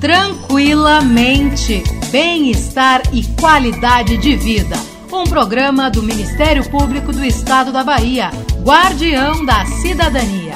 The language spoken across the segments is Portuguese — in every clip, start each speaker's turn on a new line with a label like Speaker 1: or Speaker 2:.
Speaker 1: Tranquilamente. Bem-estar e qualidade de vida. Um programa do Ministério Público do Estado da Bahia, Guardião da Cidadania.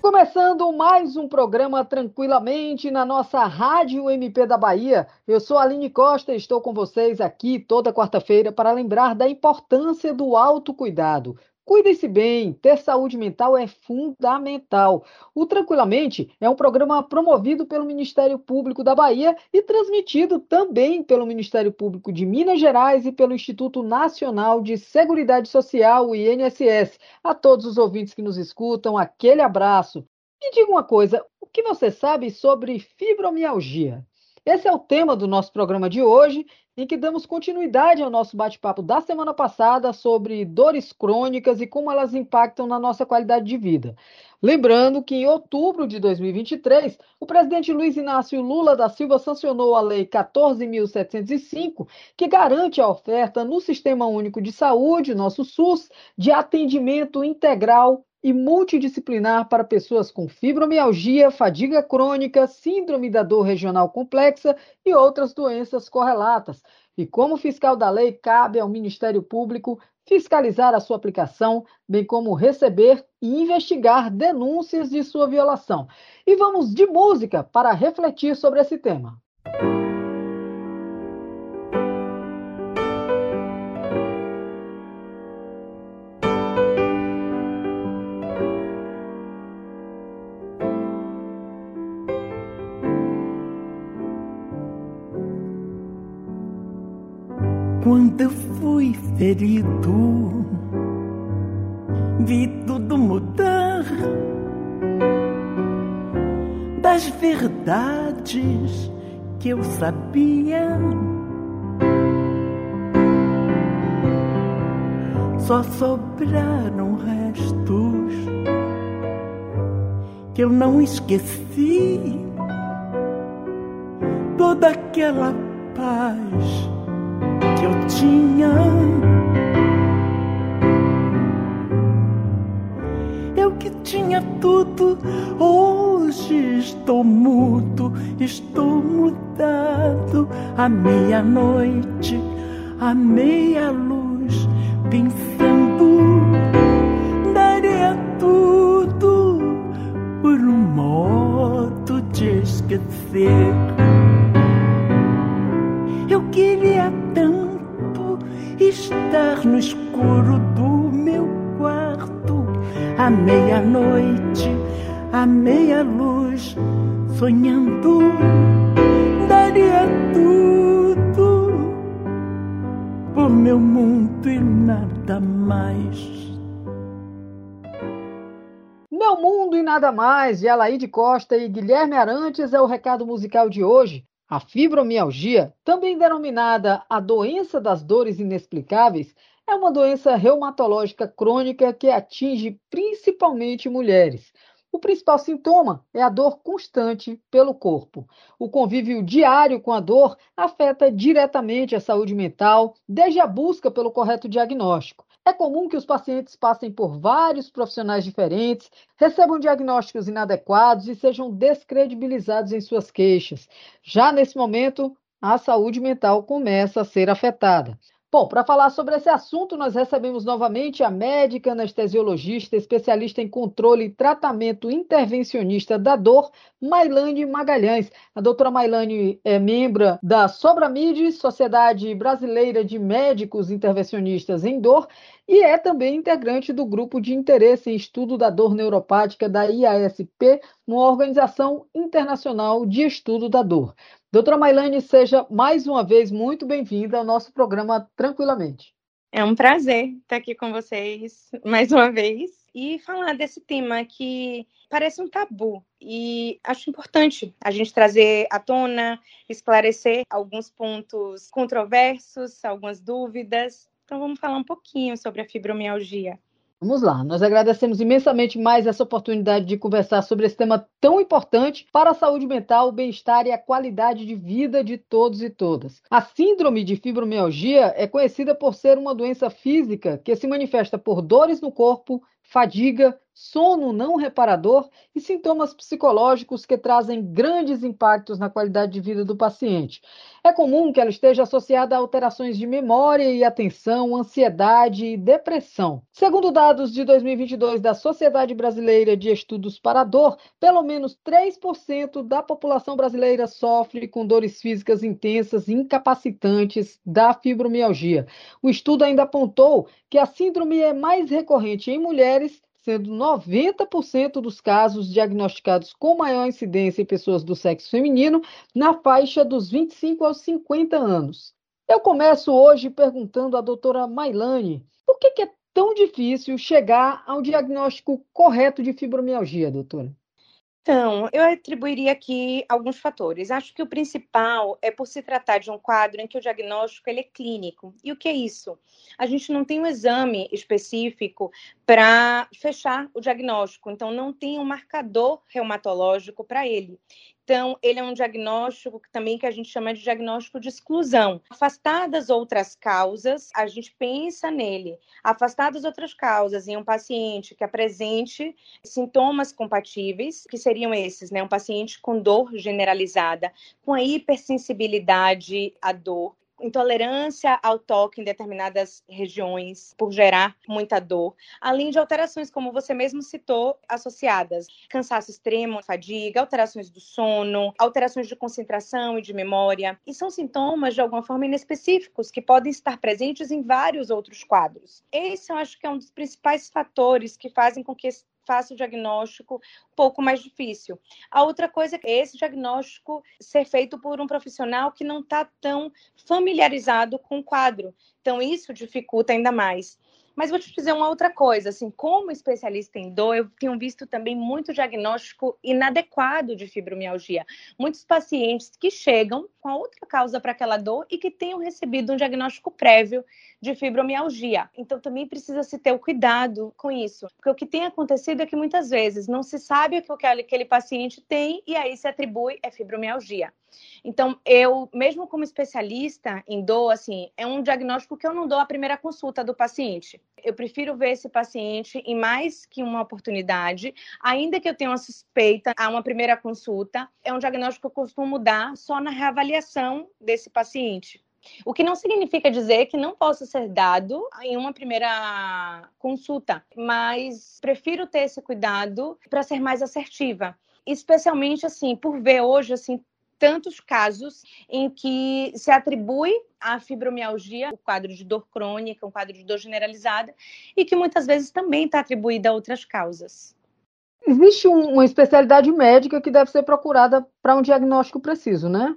Speaker 2: Começando mais um programa Tranquilamente na nossa Rádio MP da Bahia. Eu sou Aline Costa e estou com vocês aqui toda quarta-feira para lembrar da importância do autocuidado. Cuidem-se bem, ter saúde mental é fundamental. O Tranquilamente é um programa promovido pelo Ministério Público da Bahia e transmitido também pelo Ministério Público de Minas Gerais e pelo Instituto Nacional de Seguridade Social, o INSS. A todos os ouvintes que nos escutam, aquele abraço. Me diga uma coisa, o que você sabe sobre fibromialgia? Esse é o tema do nosso programa de hoje em que damos continuidade ao nosso bate-papo da semana passada sobre dores crônicas e como elas impactam na nossa qualidade de vida. Lembrando que em outubro de 2023, o presidente Luiz Inácio Lula da Silva sancionou a Lei 14.705, que garante a oferta no Sistema Único de Saúde, nosso SUS, de atendimento integral e multidisciplinar para pessoas com fibromialgia, fadiga crônica, síndrome da dor regional complexa e outras doenças correlatas. E como fiscal da lei, cabe ao Ministério Público fiscalizar a sua aplicação, bem como receber e investigar denúncias de sua violação. E vamos de música para refletir sobre esse tema.
Speaker 3: Quando fui ferido, vi tudo mudar. Das verdades que eu sabia, só sobraram restos que eu não esqueci. Toda aquela paz que eu tinha. Estou mudo, estou mudado. À meia-noite, à meia-luz, pensando, daria tudo por um modo de esquecer. Eu queria tanto estar no escuro do meu quarto, à meia-noite, à meia-luz, sonhando, daria tudo por meu mundo e nada mais.
Speaker 2: Meu Mundo e Nada Mais, de Alaide Costa e Guilherme Arantes, é o recado musical de hoje. A fibromialgia, também denominada a doença das dores inexplicáveis, é uma doença reumatológica crônica que atinge principalmente mulheres. O principal sintoma é a dor constante pelo corpo. O convívio diário com a dor afeta diretamente a saúde mental, desde a busca pelo correto diagnóstico. É comum que os pacientes passem por vários profissionais diferentes, recebam diagnósticos inadequados e sejam descredibilizados em suas queixas. Já nesse momento, a saúde mental começa a ser afetada. Bom, para falar sobre esse assunto, nós recebemos novamente a médica anestesiologista, especialista em controle e tratamento intervencionista da dor, Mailane Magalhães. A doutora Mailane é membro da Sobramid, Sociedade Brasileira de Médicos Intervencionistas em Dor, e é também integrante do grupo de interesse em estudo da dor neuropática da IASP, uma organização internacional de estudo da dor. Doutora Mailane, seja mais uma vez muito bem-vinda ao nosso programa Tranquilamente.
Speaker 4: É um prazer estar aqui com vocês mais uma vez e falar desse tema que parece um tabu e acho importante a gente trazer à tona, esclarecer alguns pontos controversos, algumas dúvidas. Então vamos falar um pouquinho sobre a fibromialgia.
Speaker 2: Vamos lá, nós agradecemos imensamente mais essa oportunidade de conversar sobre esse tema tão importante para a saúde mental, o bem-estar e a qualidade de vida de todos e todas. A síndrome de fibromialgia é conhecida por ser uma doença física que se manifesta por dores no corpo, fadiga, sono não reparador e sintomas psicológicos que trazem grandes impactos na qualidade de vida do paciente. É comum que ela esteja associada a alterações de memória e atenção, ansiedade e depressão. Segundo dados de 2022 da Sociedade Brasileira de Estudos para a Dor, pelo menos 3% da população brasileira sofre com dores físicas intensas e incapacitantes da fibromialgia. O estudo ainda apontou que a síndrome é mais recorrente em mulheres sendo 90% dos casos diagnosticados com maior incidência em pessoas do sexo feminino na faixa dos 25 aos 50 anos. Eu começo hoje perguntando à doutora Mailane por que, que é tão difícil chegar ao diagnóstico correto de fibromialgia, doutora?
Speaker 4: Então, eu atribuiria aqui alguns fatores. Acho que o principal é por se tratar de um quadro em que o diagnóstico ele é clínico. E o que é isso? A gente não tem um exame específico para fechar o diagnóstico, então não tem um marcador reumatológico para ele. Então, ele é um diagnóstico também que a gente chama de diagnóstico de exclusão. Afastadas outras causas, a gente pensa nele. Afastadas outras causas em um paciente que apresente sintomas compatíveis, que seriam esses, né? Um paciente com dor generalizada, com a hipersensibilidade à dor, intolerância ao toque em determinadas regiões por gerar muita dor, além de alterações, como você mesmo citou, associadas cansaço extremo, fadiga, alterações do sono, alterações de concentração e de memória, e são sintomas de alguma forma inespecíficos que podem estar presentes em vários outros quadros. Esse eu acho que é um dos principais fatores que fazem com que faça o diagnóstico um pouco mais difícil. A outra coisa é esse diagnóstico ser feito por um profissional que não está tão familiarizado com o quadro. Então, isso dificulta ainda mais. Mas vou te dizer uma outra coisa, assim, como especialista em dor, eu tenho visto também muito diagnóstico inadequado de fibromialgia. Muitos pacientes que chegam com a outra causa para aquela dor e que tenham recebido um diagnóstico prévio de fibromialgia. Então também precisa se ter o cuidado com isso, porque o que tem acontecido é que muitas vezes não se sabe o que aquele paciente tem e aí se atribui é fibromialgia. Então, eu, mesmo como especialista em dor, assim, é um diagnóstico que eu não dou a primeira consulta do paciente. Eu prefiro ver esse paciente em mais que uma oportunidade, ainda que eu tenha uma suspeita a uma primeira consulta, é um diagnóstico que eu costumo dar só na reavaliação desse paciente. O que não significa dizer que não possa ser dado em uma primeira consulta, mas prefiro ter esse cuidado para ser mais assertiva especialmente assim, por ver hoje assim tantos casos em que se atribui à fibromialgia o quadro de dor crônica, um quadro de dor generalizada, e que muitas vezes também está atribuída a outras causas.
Speaker 2: Existe um, uma especialidade médica que deve ser procurada para um diagnóstico preciso, né?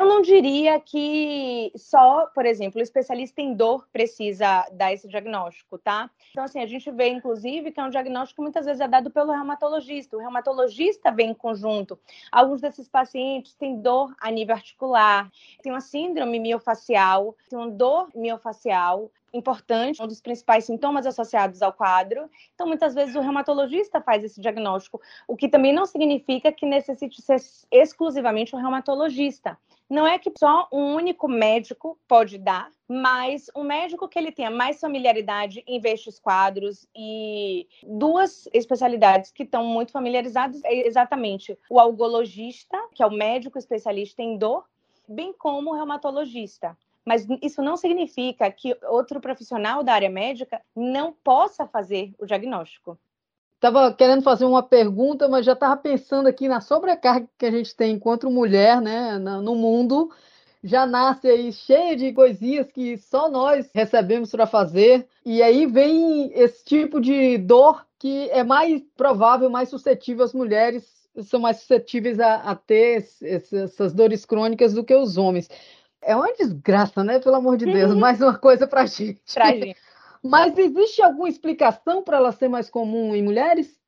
Speaker 4: Eu não diria que só, por exemplo, o especialista em dor precisa dar esse diagnóstico, tá? Então, assim, a gente vê, inclusive, que é um diagnóstico que muitas vezes é dado pelo reumatologista. O reumatologista vem em conjunto. Alguns desses pacientes têm dor a nível articular, tem uma síndrome miofacial, tem uma dor miofacial, importante, um dos principais sintomas associados ao quadro. Então, muitas vezes o reumatologista faz esse diagnóstico, o que também não significa que necessite ser exclusivamente um reumatologista. Não é que só um único médico pode dar, mas um médico que ele tenha mais familiaridade em ver estes quadros e duas especialidades que estão muito familiarizadas é exatamente o algologista, que é o médico especialista em dor, bem como o reumatologista. Mas isso não significa que outro profissional da área médica não possa fazer o diagnóstico
Speaker 2: estava querendo fazer uma pergunta, mas já estava pensando aqui na sobrecarga que a gente tem enquanto mulher, né, no mundo. Já nasce aí cheia de coisinhas que só nós recebemos para fazer. E aí vem esse tipo de dor que é mais provável, mais suscetível as mulheres são mais suscetíveis a, a ter essas dores crônicas do que os homens. É uma desgraça, né? Pelo amor de Deus, uhum. mais uma coisa para gente. Pra gente. Mas existe alguma explicação para ela ser mais comum em mulheres?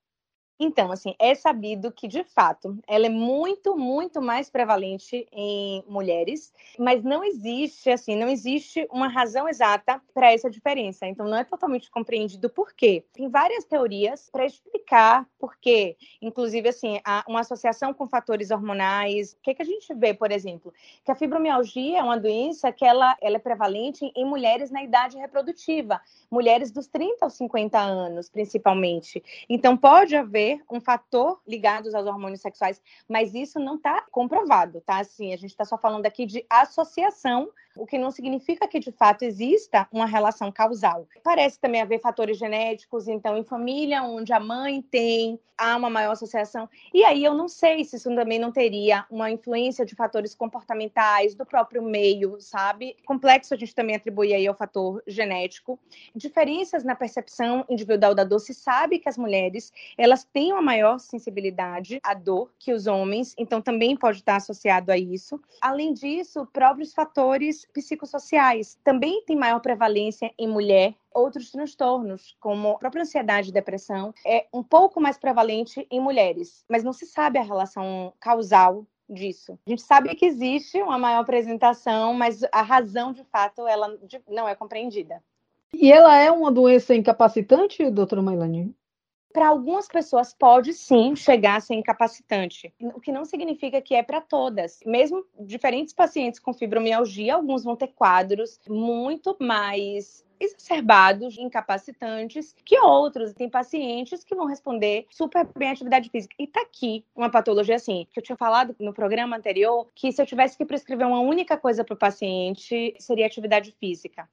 Speaker 4: Então, assim, é sabido que, de fato, ela é muito, muito mais prevalente em mulheres, mas não existe, assim, não existe uma razão exata para essa diferença. Então, não é totalmente compreendido por quê. Tem várias teorias para explicar por quê. Inclusive, assim, uma associação com fatores hormonais. O que, que a gente vê, por exemplo? Que a fibromialgia é uma doença que ela, ela é prevalente em mulheres na idade reprodutiva, mulheres dos 30 aos 50 anos, principalmente. Então, pode haver um fator ligado aos hormônios sexuais, mas isso não está comprovado, tá? Assim, a gente está só falando aqui de associação o que não significa que de fato exista uma relação causal. Parece também haver fatores genéticos, então, em família onde a mãe tem, há uma maior associação. E aí eu não sei se isso também não teria uma influência de fatores comportamentais, do próprio meio, sabe? Complexo a gente também atribui aí ao fator genético. Diferenças na percepção individual da dor. Se sabe que as mulheres, elas têm uma maior sensibilidade à dor que os homens, então também pode estar associado a isso. Além disso, próprios fatores psicossociais. Também tem maior prevalência em mulher outros transtornos, como a própria ansiedade e depressão, é um pouco mais prevalente em mulheres, mas não se sabe a relação causal disso. A gente sabe que existe uma maior apresentação, mas a razão, de fato, ela não é compreendida.
Speaker 2: E ela é uma doença incapacitante, doutora Mailani?
Speaker 4: Para algumas pessoas pode sim chegar a ser incapacitante, o que não significa que é para todas. Mesmo diferentes pacientes com fibromialgia, alguns vão ter quadros muito mais exacerbados, incapacitantes, que outros. Tem pacientes que vão responder super bem à atividade física. E tá aqui uma patologia assim, que eu tinha falado no programa anterior, que se eu tivesse que prescrever uma única coisa para o paciente, seria atividade física.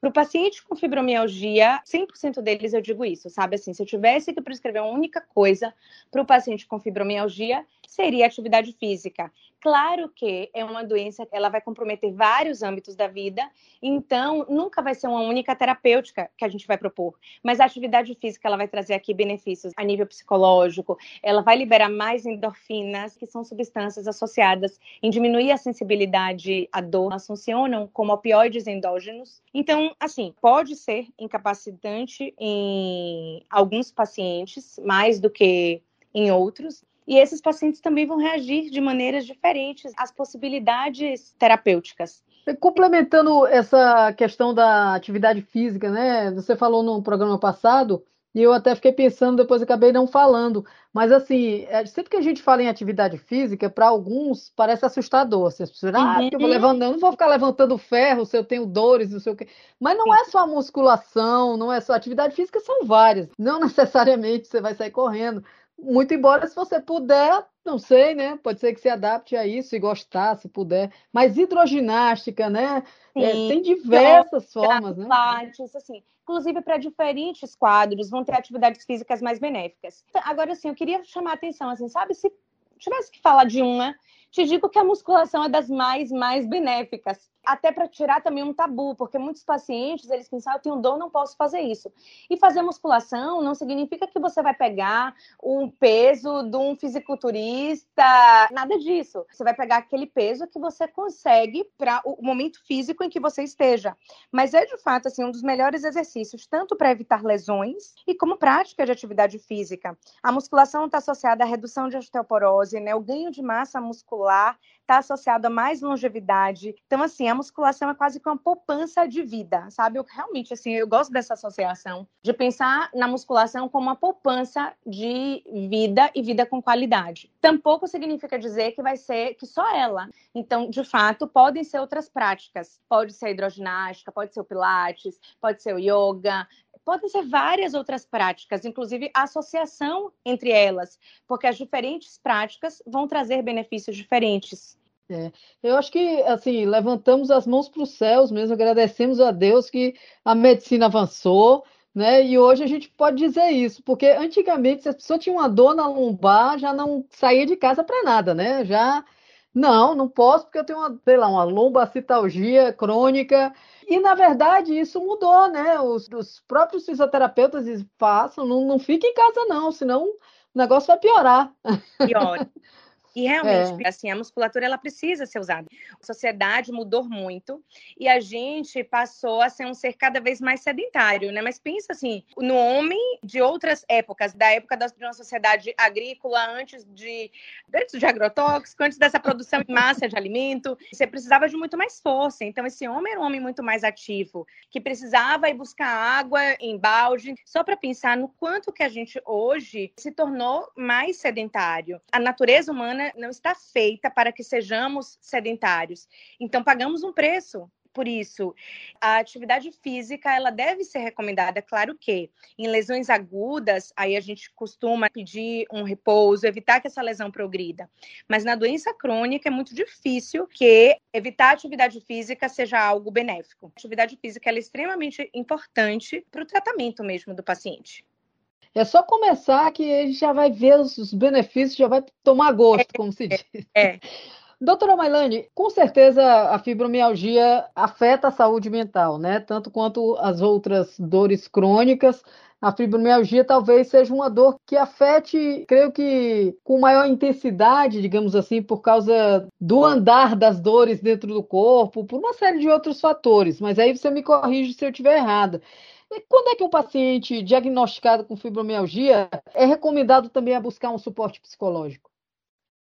Speaker 4: Para o paciente com fibromialgia, 100% deles eu digo isso, sabe? Assim, se eu tivesse que prescrever uma única coisa para o paciente com fibromialgia, seria atividade física. Claro que é uma doença, ela vai comprometer vários âmbitos da vida, então nunca vai ser uma única terapêutica que a gente vai propor, mas a atividade física ela vai trazer aqui benefícios a nível psicológico, ela vai liberar mais endorfinas, que são substâncias associadas em diminuir a sensibilidade à dor, elas funcionam como opioides endógenos. Então, assim, pode ser incapacitante em alguns pacientes, mais do que em outros, e esses pacientes também vão reagir de maneiras diferentes às possibilidades terapêuticas.
Speaker 2: Complementando essa questão da atividade física, né? Você falou no programa passado, e eu até fiquei pensando, depois acabei não falando. Mas assim, é, sempre que a gente fala em atividade física, para alguns parece assustador. Vocês precisam, ah, uhum. eu vou levando, eu não vou ficar levantando ferro se eu tenho dores, não sei o quê. Mas não é só musculação, não é só atividade física, são várias. Não necessariamente você vai sair correndo. Muito embora, se você puder, não sei, né? Pode ser que se adapte a isso e gostar, se puder. Mas hidroginástica, né? É, tem diversas formas, né?
Speaker 4: Pilates, assim. Inclusive, para diferentes quadros, vão ter atividades físicas mais benéficas. Agora, assim, eu queria chamar a atenção, assim, sabe? Se tivesse que falar de uma, te digo que a musculação é das mais, mais benéficas até para tirar também um tabu, porque muitos pacientes, eles pensam, ah, eu tenho dor, não posso fazer isso. E fazer musculação não significa que você vai pegar um peso de um fisiculturista, nada disso. Você vai pegar aquele peso que você consegue para o momento físico em que você esteja. Mas é de fato assim um dos melhores exercícios, tanto para evitar lesões e como prática de atividade física. A musculação está associada à redução de osteoporose, né? O ganho de massa muscular está associado a mais longevidade. Então, assim, a musculação é quase que uma poupança de vida, sabe? Eu realmente, assim, eu gosto dessa associação, de pensar na musculação como uma poupança de vida e vida com qualidade. Tampouco significa dizer que vai ser que só ela. Então, de fato, podem ser outras práticas. Pode ser a hidroginástica, pode ser o pilates, pode ser o yoga, podem ser várias outras práticas, inclusive a associação entre elas, porque as diferentes práticas vão trazer benefícios diferentes.
Speaker 2: É, eu acho que, assim, levantamos as mãos para os céus mesmo, agradecemos a Deus que a medicina avançou, né? E hoje a gente pode dizer isso, porque antigamente, se a pessoa tinha uma dor na lombar, já não saía de casa para nada, né? Já, não, não posso porque eu tenho uma, sei lá, uma lombacitalgia crônica. E, na verdade, isso mudou, né? Os, os próprios fisioterapeutas passam, não, não fica em casa não, senão o negócio vai piorar.
Speaker 4: Pior. E realmente, é. assim, a musculatura ela precisa ser usada. A sociedade mudou muito e a gente passou a ser um ser cada vez mais sedentário, né? Mas pensa assim, no homem de outras épocas, da época da, de uma sociedade agrícola, antes de, antes de agrotóxico, antes dessa produção em massa de alimento, você precisava de muito mais força. Então, esse homem era um homem muito mais ativo, que precisava ir buscar água em balde, só para pensar no quanto que a gente hoje se tornou mais sedentário. A natureza humana não está feita para que sejamos sedentários. Então, pagamos um preço por isso, a atividade física ela deve ser recomendada, claro que em lesões agudas, aí a gente costuma pedir um repouso, evitar que essa lesão progrida. Mas na doença crônica é muito difícil que evitar atividade física seja algo benéfico. A atividade física é extremamente importante para o tratamento mesmo do paciente.
Speaker 2: É só começar que a gente já vai ver os benefícios, já vai tomar gosto, é, como se diz. É. Doutora Mailane, com certeza a fibromialgia afeta a saúde mental, né? Tanto quanto as outras dores crônicas. A fibromialgia talvez seja uma dor que afete, creio que com maior intensidade, digamos assim, por causa do andar das dores dentro do corpo, por uma série de outros fatores. Mas aí você me corrige se eu estiver errada. Quando é que um paciente diagnosticado com fibromialgia é recomendado também a buscar um suporte psicológico?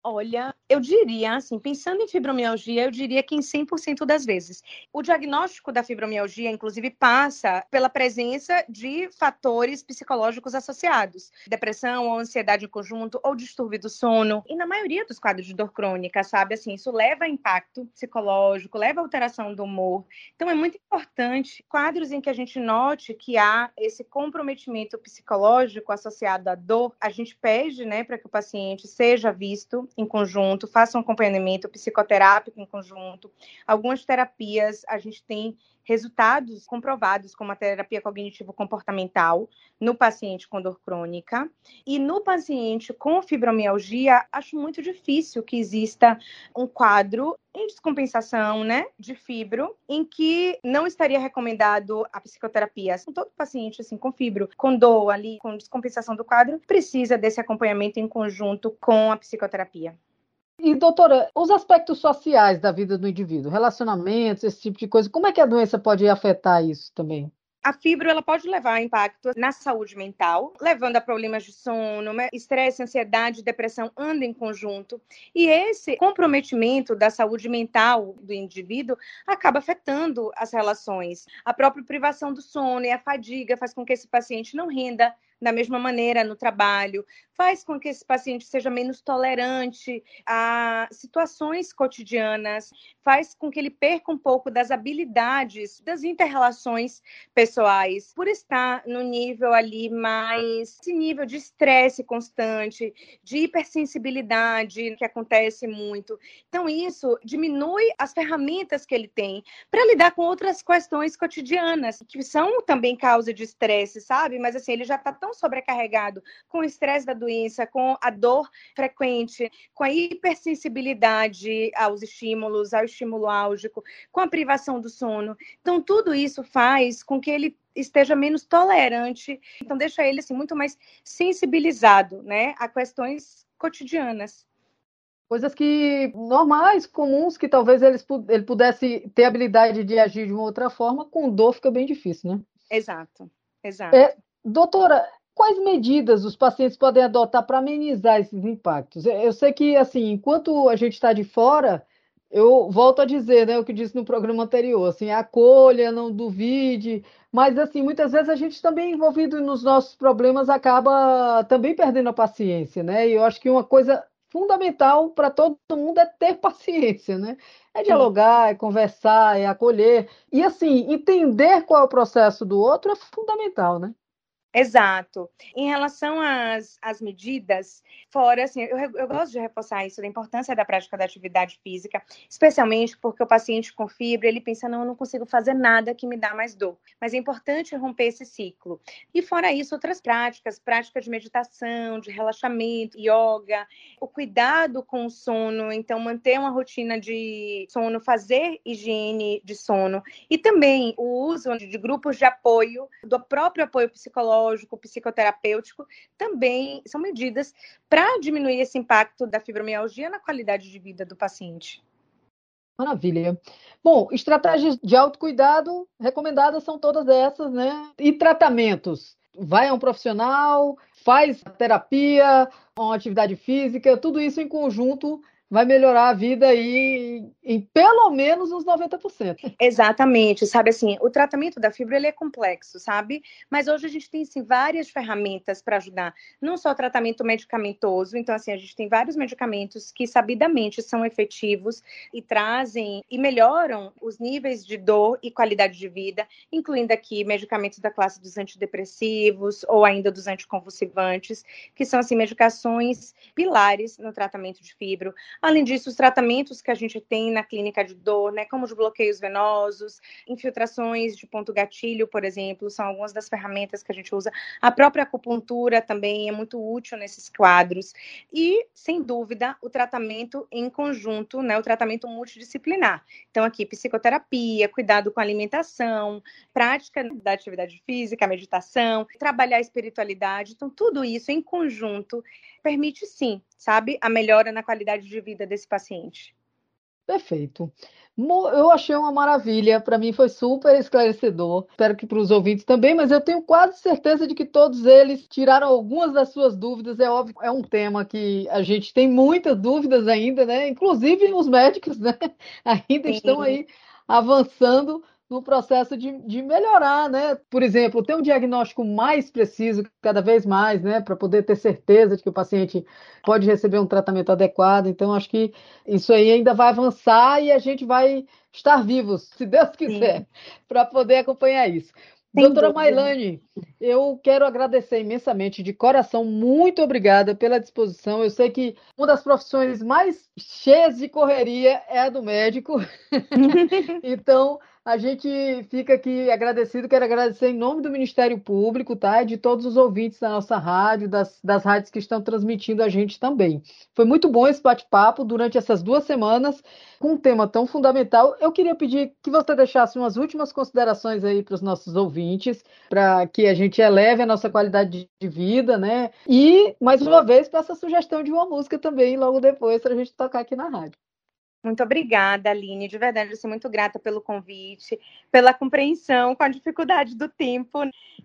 Speaker 4: Olha, eu diria, assim, pensando em fibromialgia, eu diria que em 100% das vezes. O diagnóstico da fibromialgia, inclusive, passa pela presença de fatores psicológicos associados, depressão ou ansiedade em conjunto, ou distúrbio do sono. E na maioria dos quadros de dor crônica, sabe, assim, isso leva a impacto psicológico, leva a alteração do humor. Então, é muito importante quadros em que a gente note que há esse comprometimento psicológico associado à dor, a gente pede, né, para que o paciente seja visto em conjunto, faça um acompanhamento psicoterápico em conjunto. Algumas terapias a gente tem resultados comprovados como a terapia cognitivo-comportamental no paciente com dor crônica. E no paciente com fibromialgia, acho muito difícil que exista um quadro em descompensação, né, de fibro, em que não estaria recomendado a psicoterapia. Assim, todo paciente assim com fibro, com dor ali, com descompensação do quadro, precisa desse acompanhamento em conjunto com a psicoterapia.
Speaker 2: E, doutora, os aspectos sociais da vida do indivíduo, relacionamentos, esse tipo de coisa, como é que a doença pode afetar isso também?
Speaker 4: A fibro ela pode levar a impacto na saúde mental, levando a problemas de sono, né? estresse, ansiedade, depressão andam em conjunto. E esse comprometimento da saúde mental do indivíduo acaba afetando as relações. A própria privação do sono e a fadiga faz com que esse paciente não renda da mesma maneira no trabalho, faz com que esse paciente seja menos tolerante a situações cotidianas, faz com que ele perca um pouco das habilidades das interrelações pessoais, por estar no nível ali mais esse nível de estresse constante, de hipersensibilidade que acontece muito. Então isso diminui as ferramentas que ele tem para lidar com outras questões cotidianas que são também causa de estresse, sabe? Mas assim, ele já está tão sobrecarregado com o estresse da doença, com a dor frequente, com a hipersensibilidade aos estímulos, ao estímulo álgico, com a privação do sono. Então, tudo isso faz com que ele esteja menos tolerante, então deixa ele assim muito mais sensibilizado, né, a questões cotidianas
Speaker 2: coisas que normais, comuns, que talvez eles, ele pudesse ter habilidade de agir de uma outra forma, com dor fica bem difícil, né?
Speaker 4: Exato, exato.
Speaker 2: É, doutora, Quais medidas os pacientes podem adotar para amenizar esses impactos? Eu sei que, assim, enquanto a gente está de fora, eu volto a dizer, né, o que disse no programa anterior, assim, acolha, não duvide, mas, assim, muitas vezes a gente também envolvido nos nossos problemas acaba também perdendo a paciência, né? E eu acho que uma coisa fundamental para todo mundo é ter paciência, né? É dialogar, é conversar, é acolher. E, assim, entender qual é o processo do outro é fundamental, né?
Speaker 4: Exato. Em relação às, às medidas, fora, assim, eu, eu gosto de reforçar isso, da importância da prática da atividade física, especialmente porque o paciente com fibra, ele pensa, não, eu não consigo fazer nada que me dá mais dor. Mas é importante romper esse ciclo. E fora isso, outras práticas, práticas de meditação, de relaxamento, yoga, o cuidado com o sono, então manter uma rotina de sono, fazer higiene de sono, e também o uso de grupos de apoio, do próprio apoio psicológico, psicológico, psicoterapêutico, também são medidas para diminuir esse impacto da fibromialgia na qualidade de vida do paciente.
Speaker 2: Maravilha. Bom, estratégias de autocuidado recomendadas são todas essas, né? E tratamentos? Vai a um profissional, faz terapia, uma atividade física, tudo isso em conjunto vai melhorar a vida aí em pelo menos uns 90%.
Speaker 4: Exatamente, sabe assim, o tratamento da fibra ele é complexo, sabe? Mas hoje a gente tem sim várias ferramentas para ajudar, não só o tratamento medicamentoso, então assim, a gente tem vários medicamentos que sabidamente são efetivos e trazem e melhoram os níveis de dor e qualidade de vida, incluindo aqui medicamentos da classe dos antidepressivos ou ainda dos anticonvulsivantes, que são assim medicações pilares no tratamento de fibro Além disso, os tratamentos que a gente tem na clínica de dor, né, como os bloqueios venosos, infiltrações de ponto gatilho, por exemplo, são algumas das ferramentas que a gente usa. A própria acupuntura também é muito útil nesses quadros. E, sem dúvida, o tratamento em conjunto, né, o tratamento multidisciplinar. Então, aqui, psicoterapia, cuidado com a alimentação, prática da atividade física, meditação, trabalhar a espiritualidade. Então, tudo isso em conjunto permite sim, sabe, a melhora na qualidade de vida desse paciente.
Speaker 2: Perfeito. Eu achei uma maravilha, para mim foi super esclarecedor. Espero que para os ouvintes também, mas eu tenho quase certeza de que todos eles tiraram algumas das suas dúvidas. É óbvio, é um tema que a gente tem muitas dúvidas ainda, né? Inclusive os médicos, né? Ainda Sim. estão aí avançando no processo de, de melhorar, né? Por exemplo, ter um diagnóstico mais preciso cada vez mais, né? Para poder ter certeza de que o paciente pode receber um tratamento adequado. Então, acho que isso aí ainda vai avançar e a gente vai estar vivos, se Deus quiser, para poder acompanhar isso. Sem Doutora dúvida. Mailane, eu quero agradecer imensamente, de coração, muito obrigada pela disposição. Eu sei que uma das profissões mais cheias de correria é a do médico. então, a gente fica aqui agradecido, quero agradecer em nome do Ministério Público, tá? E de todos os ouvintes da nossa rádio, das, das rádios que estão transmitindo a gente também. Foi muito bom esse bate-papo durante essas duas semanas, com um tema tão fundamental. Eu queria pedir que você deixasse umas últimas considerações aí para os nossos ouvintes, para que a gente eleve a nossa qualidade de vida, né? E, mais uma vez, essa sugestão de uma música também, logo depois, para a gente tocar aqui na rádio.
Speaker 4: Muito obrigada, Aline. De verdade, eu sou muito grata pelo convite, pela compreensão com a dificuldade do tempo.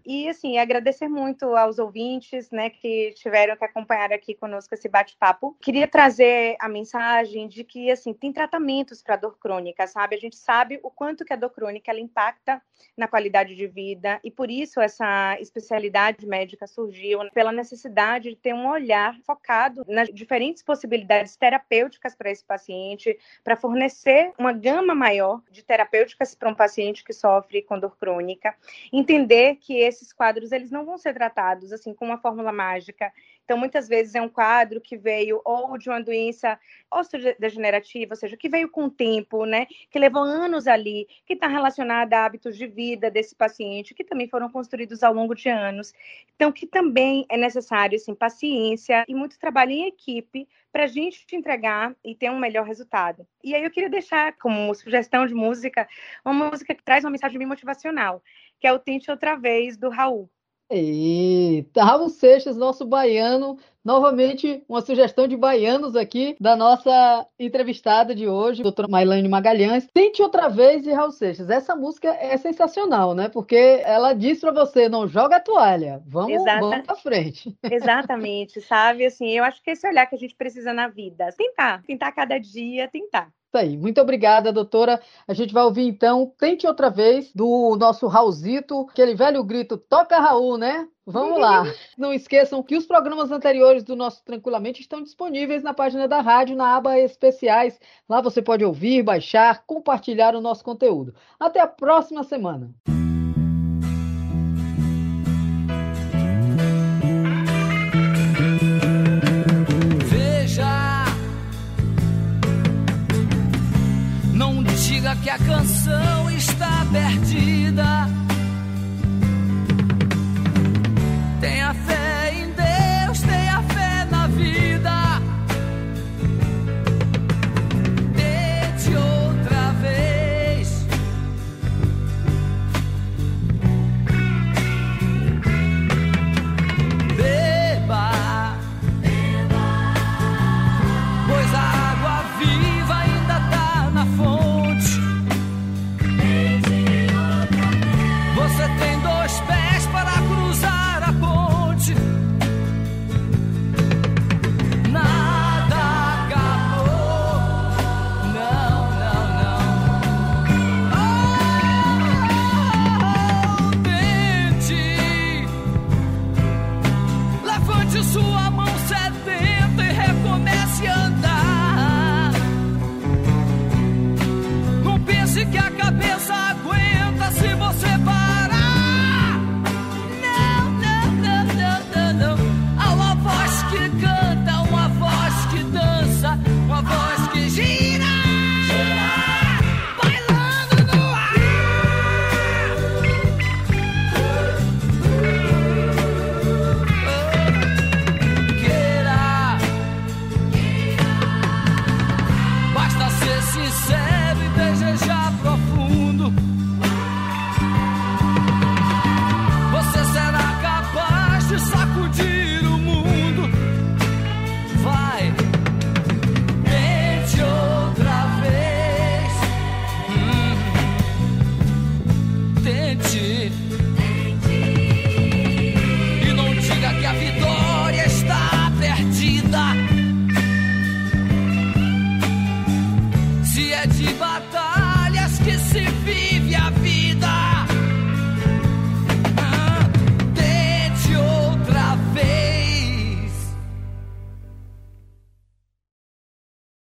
Speaker 4: E, assim, agradecer muito aos ouvintes, né, que tiveram que acompanhar aqui conosco esse bate-papo. Queria trazer a mensagem de que, assim, tem tratamentos para dor crônica, sabe? A gente sabe o quanto que a dor crônica ela impacta na qualidade de vida e, por isso, essa especialidade médica surgiu pela necessidade de ter um olhar focado nas diferentes possibilidades terapêuticas para esse paciente, para fornecer uma gama maior de terapêuticas para um paciente que sofre com dor crônica, entender que esses quadros eles não vão ser tratados assim com uma fórmula mágica. Então, muitas vezes é um quadro que veio ou de uma doença osteodegenerativa, ou seja, que veio com o tempo, né, que levou anos ali, que está relacionada a hábitos de vida desse paciente, que também foram construídos ao longo de anos. Então, que também é necessário, assim, paciência e muito trabalho em equipe para a gente te entregar e ter um melhor resultado. E aí eu queria deixar como sugestão de música, uma música que traz uma mensagem bem motivacional, que é o Tente Outra Vez, do Raul.
Speaker 2: Eita, Raul Seixas, nosso baiano, novamente uma sugestão de baianos aqui da nossa entrevistada de hoje, doutora Mailane Magalhães. Tente outra vez Raul Seixas. Essa música é sensacional, né? Porque ela diz para você, não joga a toalha, vamos, Exata... vamos pra frente.
Speaker 4: Exatamente, sabe? Assim, eu acho que esse olhar que a gente precisa na vida, tentar, tentar cada dia, tentar.
Speaker 2: Isso aí. Muito obrigada, doutora. A gente vai ouvir então, tente outra vez, do nosso Raulzito, aquele velho grito, toca Raul, né? Vamos lá. Não esqueçam que os programas anteriores do nosso Tranquilamente estão disponíveis na página da rádio, na aba Especiais. Lá você pode ouvir, baixar, compartilhar o nosso conteúdo. Até a próxima semana. diga que a canção está perdida. Tenha fé.